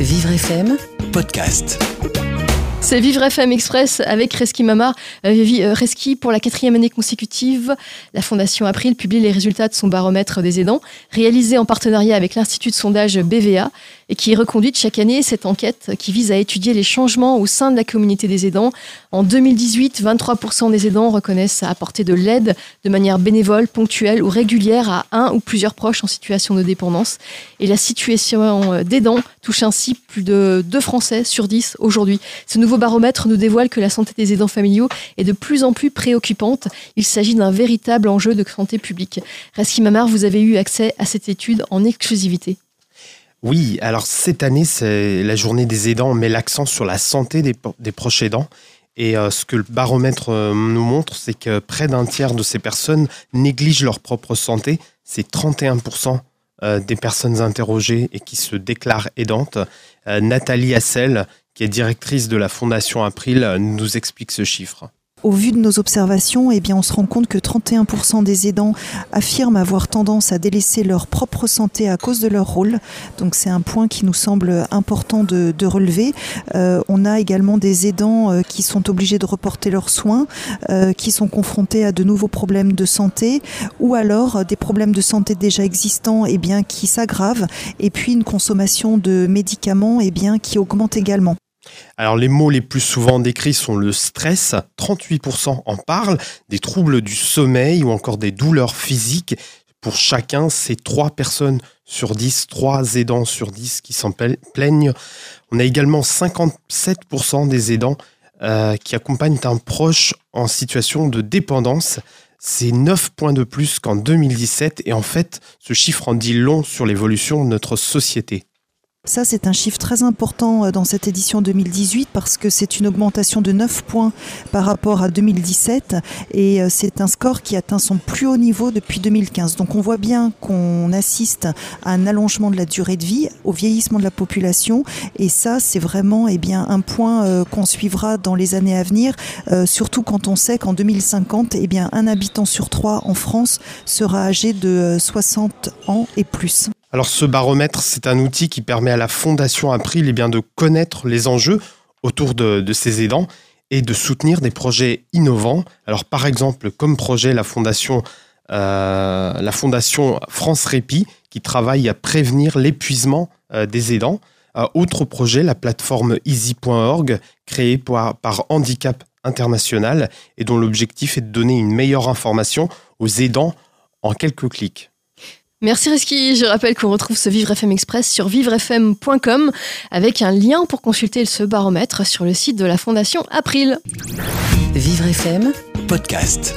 Vivre FM Podcast. C'est Vivre FM Express avec Reski Mamar. Euh, euh, Reski, pour la quatrième année consécutive, la Fondation April publie les résultats de son baromètre des aidants, réalisé en partenariat avec l'Institut de sondage BVA et qui est reconduite chaque année cette enquête qui vise à étudier les changements au sein de la communauté des aidants. En 2018, 23% des aidants reconnaissent apporter de l'aide de manière bénévole, ponctuelle ou régulière à un ou plusieurs proches en situation de dépendance. Et la situation d'aidants touche ainsi plus de 2 Français sur 10 aujourd'hui. Ce nouveau baromètre nous dévoile que la santé des aidants familiaux est de plus en plus préoccupante. Il s'agit d'un véritable enjeu de santé publique. Reski Mamar, vous avez eu accès à cette étude en exclusivité. Oui, alors cette année, c'est la journée des aidants, on met l'accent sur la santé des, proches aidants. Et euh, ce que le baromètre euh, nous montre, c'est que près d'un tiers de ces personnes négligent leur propre santé. C'est 31% euh, des personnes interrogées et qui se déclarent aidantes. Nathalie Hassel, qui est directrice de la Fondation April, nous explique ce chiffre. Au vu de nos observations, eh bien, on se rend compte que 31% des aidants affirment avoir tendance à délaisser leur propre santé à cause de leur rôle. Donc c'est un point qui nous semble important de, relever. Euh, on a également des aidants euh, qui sont obligés de reporter leurs soins, euh, qui sont confrontés à de nouveaux problèmes de santé, ou alors des problèmes de santé déjà existants eh bien, qui s'aggravent, et puis une consommation de médicaments eh bien, qui augmente également. Alors les mots les plus souvent décrits sont le stress, 38% en parlent, des troubles du sommeil ou encore des douleurs physiques. Pour chacun, c'est 3 personnes sur 10, 3 aidants sur 10 qui s'en plaignent. On a également 57% des aidants euh, qui accompagnent un proche en situation de dépendance. C'est 9 points de plus qu'en 2017 et en fait, ce chiffre en dit long sur l'évolution de notre société. Ça, c'est un chiffre très important euh, dans cette édition 2018 parce que c'est une augmentation de 9 points par rapport à 2017 et euh, c'est un score qui atteint son plus haut niveau depuis 2015. Donc on voit bien qu'on assiste à un allongement de la durée de vie, au vieillissement de la population et ça, c'est vraiment eh bien, un point euh, qu'on suivra dans les années à venir, surtout quand on sait qu'en 2050, eh bien, un habitant sur trois en France sera âgé de 60 ans et plus. Alors ce baromètre, c'est un outil qui permet à la Fondation April eh bien, de connaître les enjeux autour de, ces aidants et de soutenir des projets innovants. Alors par exemple, comme projet, la Fondation, euh, France Répit qui travaille à prévenir l'épuisement euh, des aidants. Euh, autre projet, la plateforme easy.org créée par Handicap International et dont l'objectif est de donner une meilleure information aux aidants en quelques clics. Merci Reski. Je rappelle qu'on retrouve ce Vivre FM Express sur vivrefm.com avec un lien pour consulter ce baromètre sur le site de la Fondation April. Vivre FM, podcast.